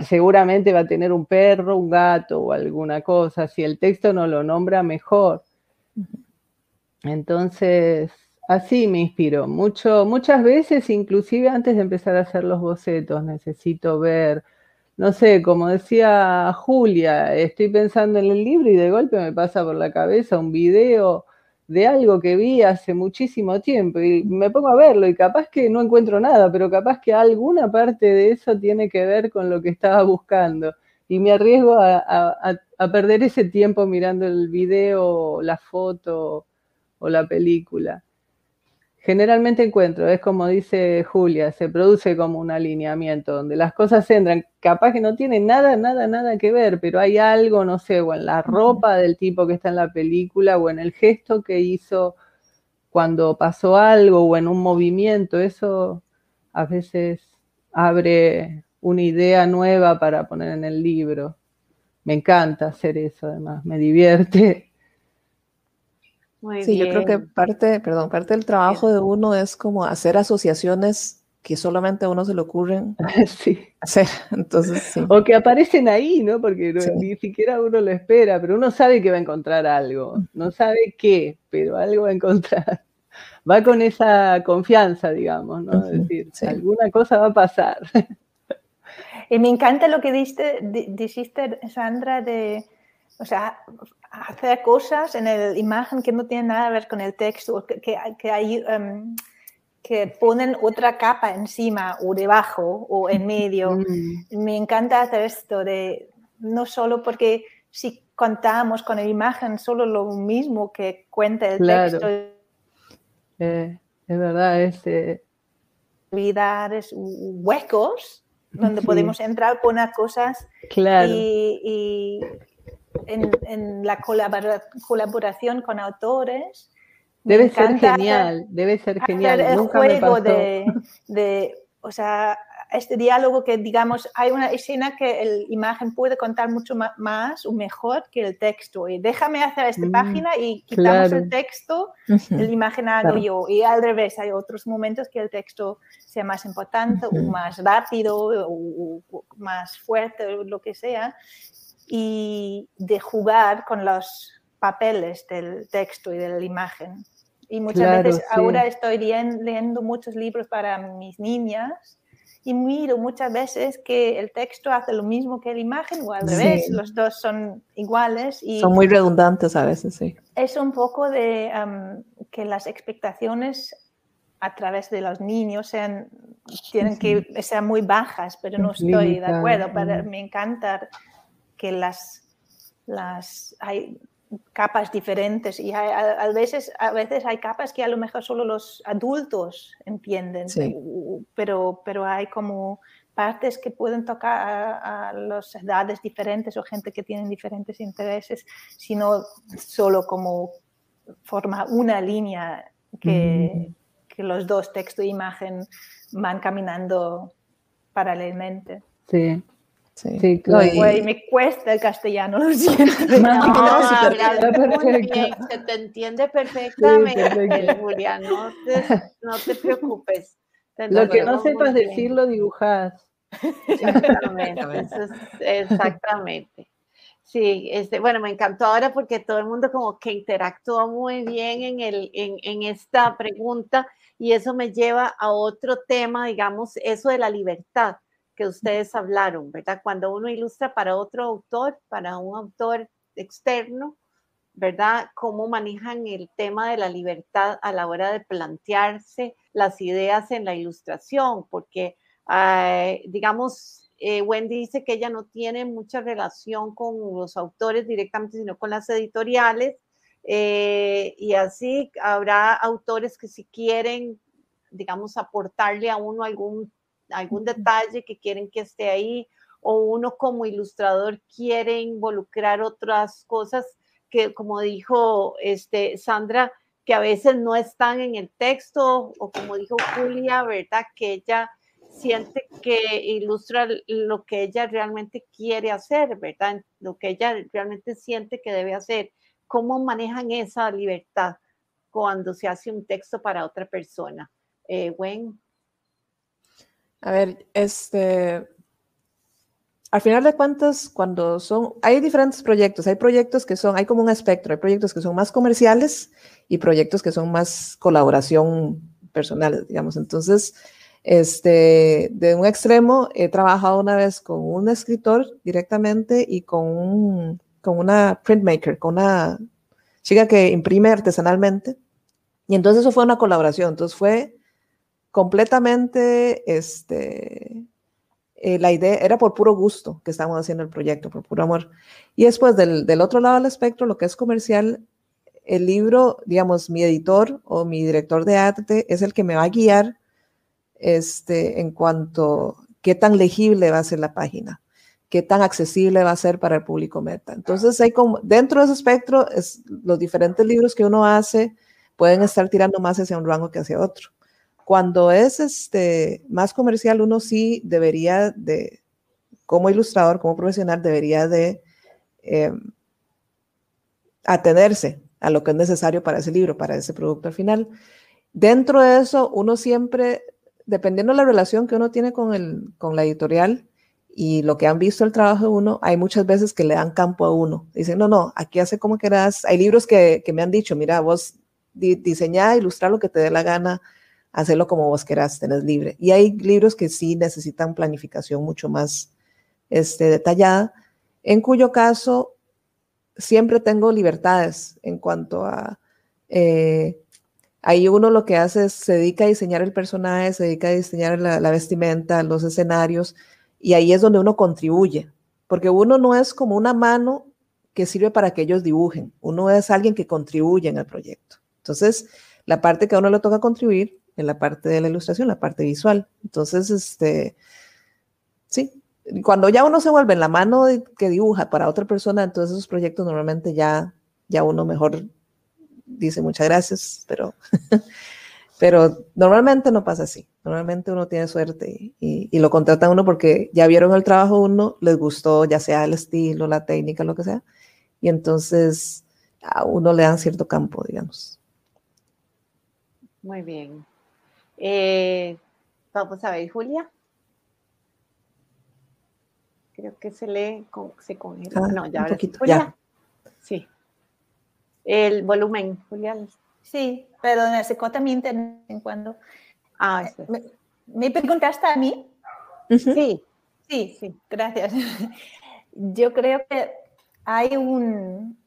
Speaker 6: seguramente va a tener un perro, un gato o alguna cosa. Si el texto no lo nombra, mejor. Entonces, Así me inspiro. Mucho, muchas veces, inclusive antes de empezar a hacer los bocetos, necesito ver, no sé, como decía Julia, estoy pensando en el libro y de golpe me pasa por la cabeza un video de algo que vi hace muchísimo tiempo y me pongo a verlo y capaz que no encuentro nada, pero capaz que alguna parte de eso tiene que ver con lo que estaba buscando y me arriesgo a, a perder ese tiempo mirando el video, la foto o la película. Generalmente encuentro, es como dice Julia, se produce como un alineamiento donde las cosas entran, capaz que no tienen nada, nada, nada que ver, pero hay algo, no sé, o en la ropa del tipo que está en la película, o en el gesto que hizo cuando pasó algo, o en un movimiento, eso a veces abre una idea nueva para poner en el libro. Me encanta hacer eso, además, me divierte
Speaker 5: sí, yo creo que parte, perdón, parte del trabajo de uno es como hacer asociaciones que solamente a uno se le ocurren [laughs] hacer. Entonces, sí.
Speaker 6: O que aparecen ahí, ¿no? Porque ni siquiera uno lo espera, pero uno sabe que va a encontrar algo. No sabe qué, pero algo va a encontrar. [laughs] Va con esa confianza, digamos, ¿no? Es decir, alguna cosa va a pasar. [laughs]
Speaker 7: Y me encanta lo que dijiste, dijiste Sandra, de, o sea, hacer cosas en la imagen que no tienen nada que ver con el texto, que, que, hay, em, que ponen otra capa encima o debajo o en medio. Mm. Me encanta hacer esto, de, no solo porque si contamos con la imagen solo lo mismo que cuenta el texto.
Speaker 6: Eh, es verdad, es...
Speaker 7: Eh... huecos donde [laughs] podemos entrar, poner cosas
Speaker 6: claro.
Speaker 7: y en, la colaboración con autores.
Speaker 6: Debe ser genial, debe ser genial.
Speaker 7: El juego de, de, o sea, este diálogo que, digamos, hay una escena que la imagen puede contar mucho más o mejor que el texto. Y déjame hacer esta mm, página y quitamos el texto, el imagen hago yo. Y al revés, hay otros momentos que el texto sea más importante o más rápido o, o, más fuerte o lo que sea y de jugar con los papeles del texto y de la imagen. Y muchas veces ahora estoy leyendo muchos libros para mis niñas y miro muchas veces que el texto hace lo mismo que la imagen o al revés, los dos son iguales. Y
Speaker 5: son muy redundantes a veces, sí.
Speaker 7: Es un poco de que las expectaciones a través de los niños sean, tienen que ser muy bajas, pero no estoy de acuerdo. Me encanta que las, las hay capas diferentes y a, veces, a veces hay capas que a lo mejor solo los adultos entienden, pero, pero hay como partes que pueden tocar a, a, las edades diferentes o gente que tienen diferentes intereses, sino solo como forma una línea que, que los dos, texto e imagen, van caminando paralelamente.
Speaker 6: Sí.
Speaker 7: Sí, claro. me cuesta el castellano, lo [laughs] siento. No,
Speaker 4: no, muy bien, se te entiende perfectamente, Julia, no te, no te preocupes.
Speaker 6: lo que no sepas decirlo, dibujas.
Speaker 4: Exactamente, exactamente. Sí, este, bueno, me encantó ahora porque todo el mundo como que interactuó muy bien en, el, en, en esta pregunta y eso me lleva a otro tema, digamos, eso de la libertad que ustedes hablaron, ¿verdad? Cuando uno ilustra para otro autor, para un autor externo, ¿verdad? Cómo manejan el tema de la libertad a la hora de plantearse las ideas en la ilustración, porque, digamos, eh, Wendy dice que ella no tiene mucha relación con los autores directamente, sino con las editoriales, eh, y así habrá autores que si quieren, digamos, aportarle a uno algún algún detalle que quieren que esté ahí o uno como ilustrador quiere involucrar otras cosas que, como dijo este, Sandra, que a veces no están en el texto o como dijo Julia, ¿verdad? Que ella siente que ilustra lo que ella realmente quiere hacer, ¿verdad? Lo que ella realmente siente que debe hacer. ¿Cómo manejan esa libertad cuando se hace un texto para otra persona? Eh, Gwen.
Speaker 5: A ver, este, al final de cuentas, cuando son, hay diferentes proyectos, hay proyectos que son, hay como un espectro, hay proyectos que son más comerciales y proyectos que son más colaboración personal, digamos. Entonces, este, de un extremo, he trabajado una vez con un escritor directamente y con, un, con una printmaker, con una chica que imprime artesanalmente. Y entonces eso fue una colaboración. Entonces fue completamente, este, eh, la idea era por puro gusto que estábamos haciendo el proyecto, por puro amor. Y después del, del, otro lado del espectro, lo que es comercial, el libro, digamos, mi editor o mi director de arte es el que me va a guiar este, en cuanto qué tan legible va a ser la página, qué tan accesible va a ser para el público meta. Entonces, hay como, dentro de ese espectro, es, los diferentes libros que uno hace pueden estar tirando más hacia un rango que hacia otro. Cuando es este, más comercial, uno sí debería de, como ilustrador, como profesional, debería de eh, atenerse a lo que es necesario para ese libro, para ese producto al final. Dentro de eso, uno siempre, dependiendo de la relación que uno tiene con, el, con la editorial y lo que han visto el trabajo de uno, hay muchas veces que le dan campo a uno. Dicen, no, no, aquí hace como quieras. Hay libros que, que me han dicho, mira, vos di, diseñá, ilustrar lo que te dé la gana, hacerlo como vos querás, tenés libre. Y hay libros que sí necesitan planificación mucho más este, detallada, en cuyo caso siempre tengo libertades en cuanto a... Eh, ahí uno lo que hace es, se dedica a diseñar el personaje, se dedica a diseñar la, la vestimenta, los escenarios, y ahí es donde uno contribuye, porque uno no es como una mano que sirve para que ellos dibujen, uno es alguien que contribuye en el proyecto. Entonces, la parte que a uno le toca contribuir en la parte de la ilustración, la parte visual. Entonces, este, sí, cuando ya uno se vuelve en la mano que dibuja para otra persona, entonces esos proyectos normalmente ya, ya uno mejor dice muchas gracias, pero, [laughs] pero normalmente no pasa así. Normalmente uno tiene suerte y, lo contrata uno porque ya vieron el trabajo uno, les gustó, ya sea el estilo, la técnica, lo que sea, y entonces a uno le dan cierto campo, digamos.
Speaker 4: Muy bien. Eh, vamos a ver, Julia. Creo que se lee, se congela. Ah, no, ya ahora Julia. Sí. El volumen, Julia.
Speaker 7: Sí, perdón, se corta mi internet en cuando. Ah, sí. ¿Me, ¿Me, preguntaste a mí?
Speaker 4: Sí.
Speaker 7: Sí, sí, gracias. Yo creo que hay un,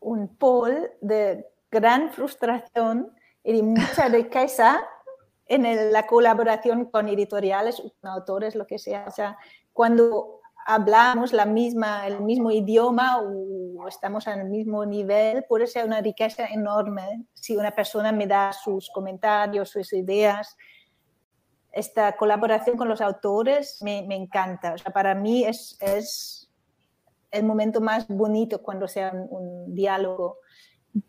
Speaker 7: un pol de gran frustración y de mucha riqueza en la colaboración con editoriales, autores, lo que sea. O sea, cuando hablamos la misma, el mismo idioma o estamos en el mismo nivel, puede ser una riqueza enorme si una persona me da sus comentarios, sus ideas. Esta colaboración con los autores me, me encanta. O sea, para mí es, es, el momento más bonito cuando sea un, un diálogo.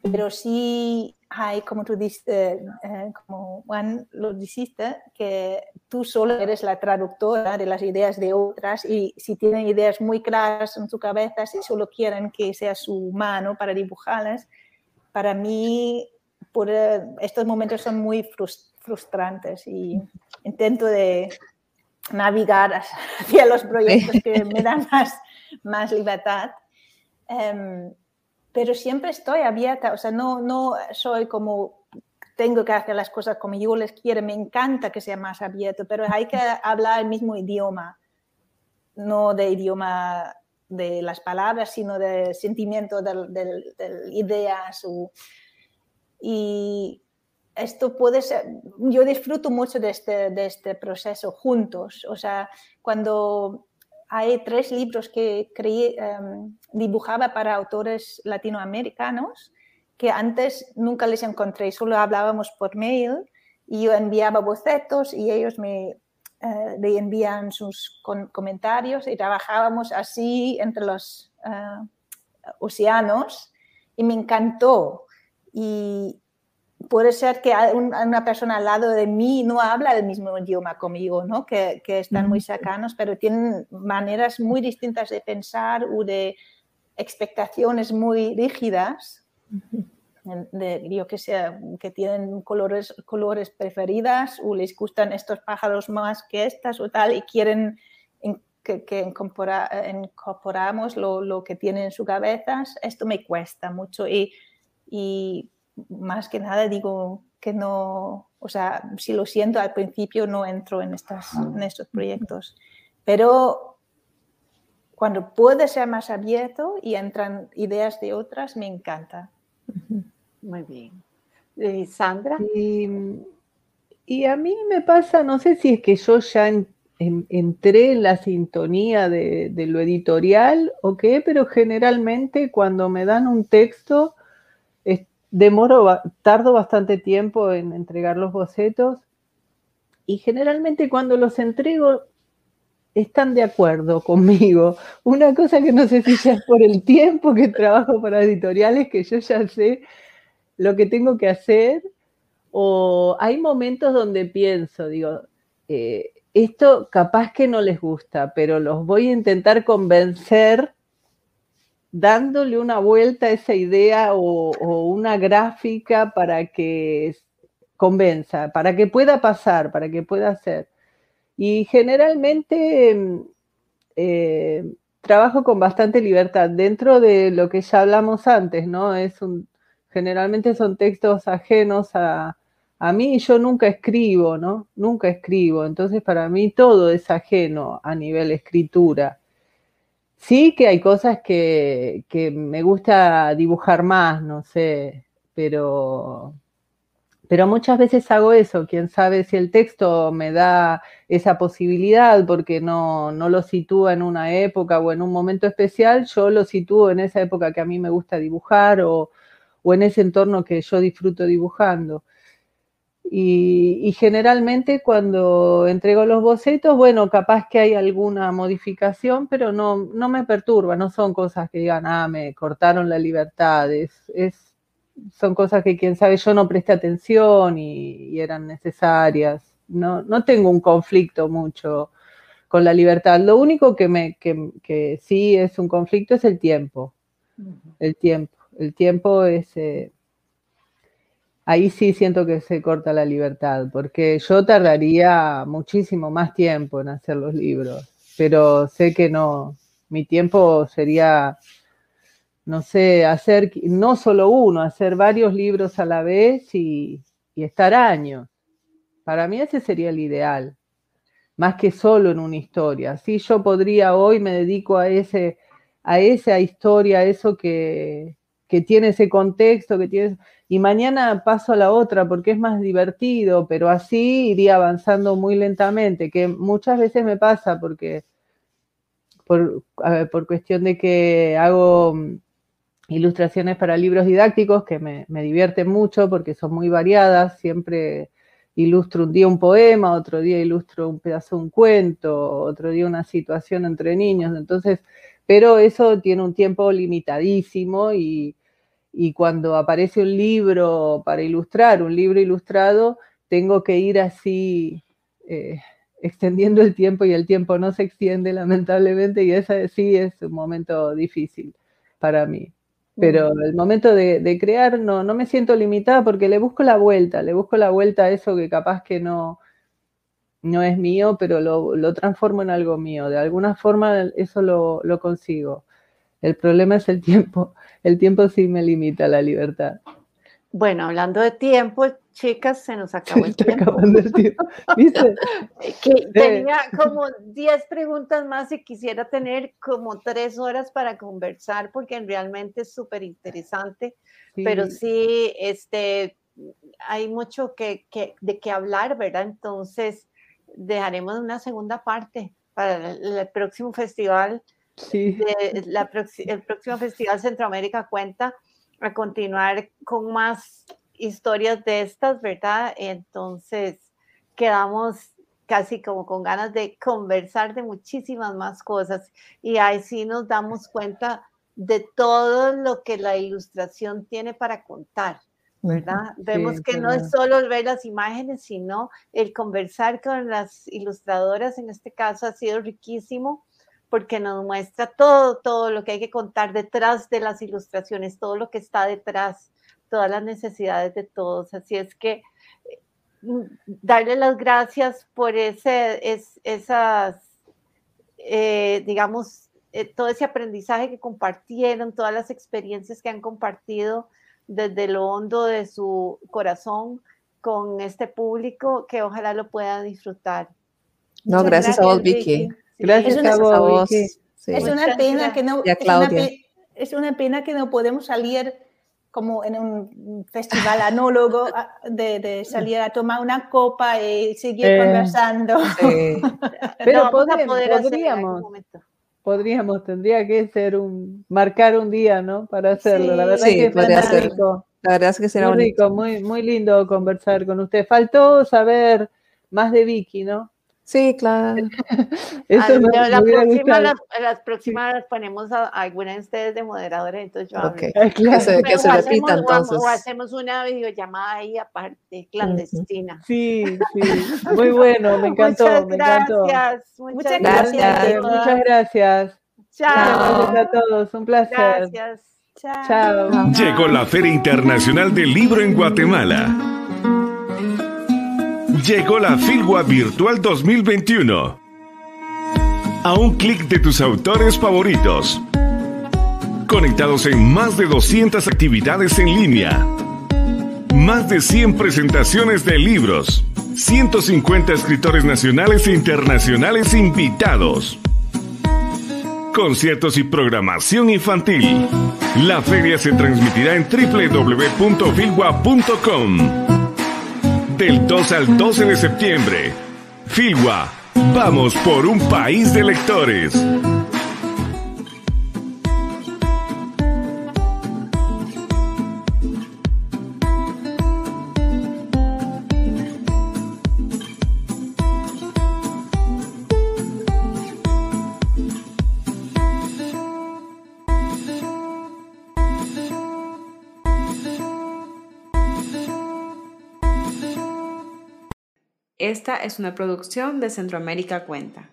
Speaker 7: Pero sí hay, como tú dices, eh, como Juan lo dijiste, que tú solo eres la traductora de las ideas de otras y si tienen ideas muy claras en su cabeza, si solo quieren que sea su mano para dibujarlas, para mí por, eh, estos momentos son muy frustrantes y intento de navegar hacia los proyectos que me dan más, más libertad. Um, pero siempre estoy abierta, o sea, no, no soy como tengo que hacer las cosas como yo les quiero, me encanta que sea más abierto, pero hay que hablar el mismo idioma, no de idioma de las palabras, sino de sentimiento, de, ideas. y esto puede ser, yo disfruto mucho de este, de este proceso juntos, o sea, cuando hay tres libros que em, dibujaba para autores latinoamericanos que antes nunca les encontré, solo hablábamos por mail y yo enviaba bocetos y ellos me eh, le envían sus comentarios y trabajábamos así entre los uh, océanos y me encantó. Puede ser que una persona al lado de mí no habla el mismo idioma conmigo, ¿no? que, que están muy cercanos, pero tienen maneras muy distintas de pensar o de expectaciones muy rígidas, de, yo que sé, que tienen colores, colores preferidas o les gustan estos pájaros más que estas o tal y quieren que, que incorporamos lo, lo, que tienen en sus cabezas. Esto me cuesta mucho y, y más que nada digo que no, o sea, si lo siento al principio no entro en, estas, en estos proyectos, pero cuando puede ser más abierto y entran ideas de otras, me encanta.
Speaker 4: Muy bien. ¿Y Sandra?
Speaker 6: Y, a mí me pasa, no sé si es que yo ya entré en la sintonía de, de, lo editorial o qué, pero generalmente cuando me dan un texto, demoro, tardo bastante tiempo en entregar los bocetos y generalmente cuando los entrego están de acuerdo [laughs] conmigo. Una cosa que no sé si es por el tiempo que trabajo para editoriales, que yo ya sé lo que tengo que hacer, o hay momentos donde pienso, digo, eh, esto capaz que no les gusta, pero los voy a intentar convencer dándole una vuelta a esa idea o, una gráfica para que convenza, para que pueda pasar, para que pueda ser. Y generalmente mm, eh, trabajo con bastante libertad dentro de lo que ya hablamos antes, ¿no? Es un, generalmente son textos ajenos a, a mí, yo nunca escribo, ¿no? Nunca escribo, entonces para mí todo es ajeno a nivel escritura. Sí que hay cosas que, me gusta dibujar más, no sé, pero, pero muchas veces hago eso. Quién sabe si el texto me da esa posibilidad porque no, no lo sitúa en una época o en un momento especial, yo lo sitúo en esa época que a mí me gusta dibujar o, o en ese entorno que yo disfruto dibujando. Y, generalmente cuando entrego los bocetos, bueno, capaz que hay alguna modificación, pero no, no me perturba, no son cosas que digan, ah, me cortaron la libertad, es, son cosas que quién sabe yo no presté atención y, eran necesarias. No, no tengo un conflicto mucho con la libertad. Lo único que, me, que, que sí es un conflicto es el tiempo. El tiempo. El tiempo es... Eh, ahí sí siento que se corta la libertad, porque yo tardaría muchísimo más tiempo en hacer los libros, pero sé que no, mi tiempo sería, no sé, hacer no solo uno, hacer varios libros a la vez y, estar años. Para mí ese sería el ideal, más que solo en una historia. Si yo podría hoy me dedico a ese, a esa historia, a eso que, que tiene ese contexto, que tiene... Y mañana paso a la otra porque es más divertido, pero así iría avanzando muy lentamente, que muchas veces me pasa porque por, por cuestión de que hago mm, ilustraciones para libros didácticos que me, me divierten mucho porque son muy variadas, siempre ilustro un día un poema, otro día ilustro un pedazo de un cuento, otro día una situación entre niños, entonces, pero eso tiene un tiempo limitadísimo y, y cuando aparece un libro para ilustrar, un libro ilustrado, tengo que ir así eh, extendiendo el tiempo y el tiempo no se extiende lamentablemente y ese sí es un momento difícil para mí. Pero el momento de, crear no, no me siento limitada porque le busco la vuelta, le busco la vuelta a eso que capaz que no, no es mío, pero lo, lo transformo en algo mío. De alguna forma eso lo, lo consigo. El problema es el tiempo. El tiempo sí me limita la libertad.
Speaker 4: Bueno, hablando de tiempo, chicas, se nos [laughs] acabó el tiempo.
Speaker 6: El tiempo. [laughs]
Speaker 4: que tenía como 10 preguntas más y quisiera tener como 3 horas para conversar porque realmente es súper interesante, pero sí, este, hay mucho que, que, de qué hablar, ¿verdad? Entonces, dejaremos una segunda parte para el próximo festival
Speaker 6: Sí.
Speaker 4: la el próximo Festival Centroamérica cuenta a continuar con más historias de estas, ¿verdad? Entonces, quedamos casi como con ganas de conversar de muchísimas más cosas y ahí sí nos damos cuenta de todo lo que la ilustración tiene para contar, ¿verdad? Vemos que no es solo ver las imágenes, sino el conversar con las ilustradoras, en este caso ha sido riquísimo porque nos muestra todo, todo lo que hay que contar detrás de las ilustraciones, todo lo que está detrás, todas las necesidades de todos. Así es que mm, darle las gracias por ese, es, esas, eh, digamos, eh, todo ese aprendizaje que compartieron, todas las experiencias que han compartido desde lo hondo de su corazón con este público, que ojalá lo pueda disfrutar.
Speaker 5: No, gracias, a vos, Vicky.
Speaker 6: Gracias
Speaker 7: es una,
Speaker 6: a vos,
Speaker 7: Es una pena que no. Es una, es una, pena que no podemos salir como en un festival anólogo de, de salir a tomar una copa y seguir eh, conversando.
Speaker 6: Sí. [laughs] Pero no, podemos, podríamos. Podríamos, tendría que ser un marcar un día, ¿no? Para hacerlo. La verdad
Speaker 5: sí,
Speaker 6: que
Speaker 5: podría ser. La verdad es que será
Speaker 6: muy rico, muy, muy lindo conversar con usted. Faltó saber más de Vicky, ¿no?
Speaker 5: Sí, claro. [laughs]
Speaker 4: Eso me, la próxima, las, las, próximas las ponemos a, a, alguna de ustedes de moderadores, entonces yo
Speaker 5: okay. Que se, que se repita entonces.
Speaker 4: O, hacemos una videollamada ahí aparte, clandestina.
Speaker 6: Sí, sí, [laughs] muy bueno, me encantó,
Speaker 4: muchas
Speaker 6: me
Speaker 4: encantó.
Speaker 6: Gracias,
Speaker 4: muchas
Speaker 6: gracias. gracias. Muchas gracias.
Speaker 4: Chao.
Speaker 6: Gracias a todos, un placer.
Speaker 4: Gracias.
Speaker 6: Chao. Chao.
Speaker 2: Llegó la Feria Internacional del Libro en Guatemala Llegó la Filgua Virtual 2021. A un clic de tus autores favoritos. Conectados en más de 200 actividades en línea. Más de 100 presentaciones de libros. 150 escritores nacionales e internacionales invitados. Conciertos y programación infantil. La feria se transmitirá en www.filgua.com del 2 al 12 de septiembre. Filwa, vamos por un país de lectores.
Speaker 1: Esta es una producción de Centroamérica Cuenta.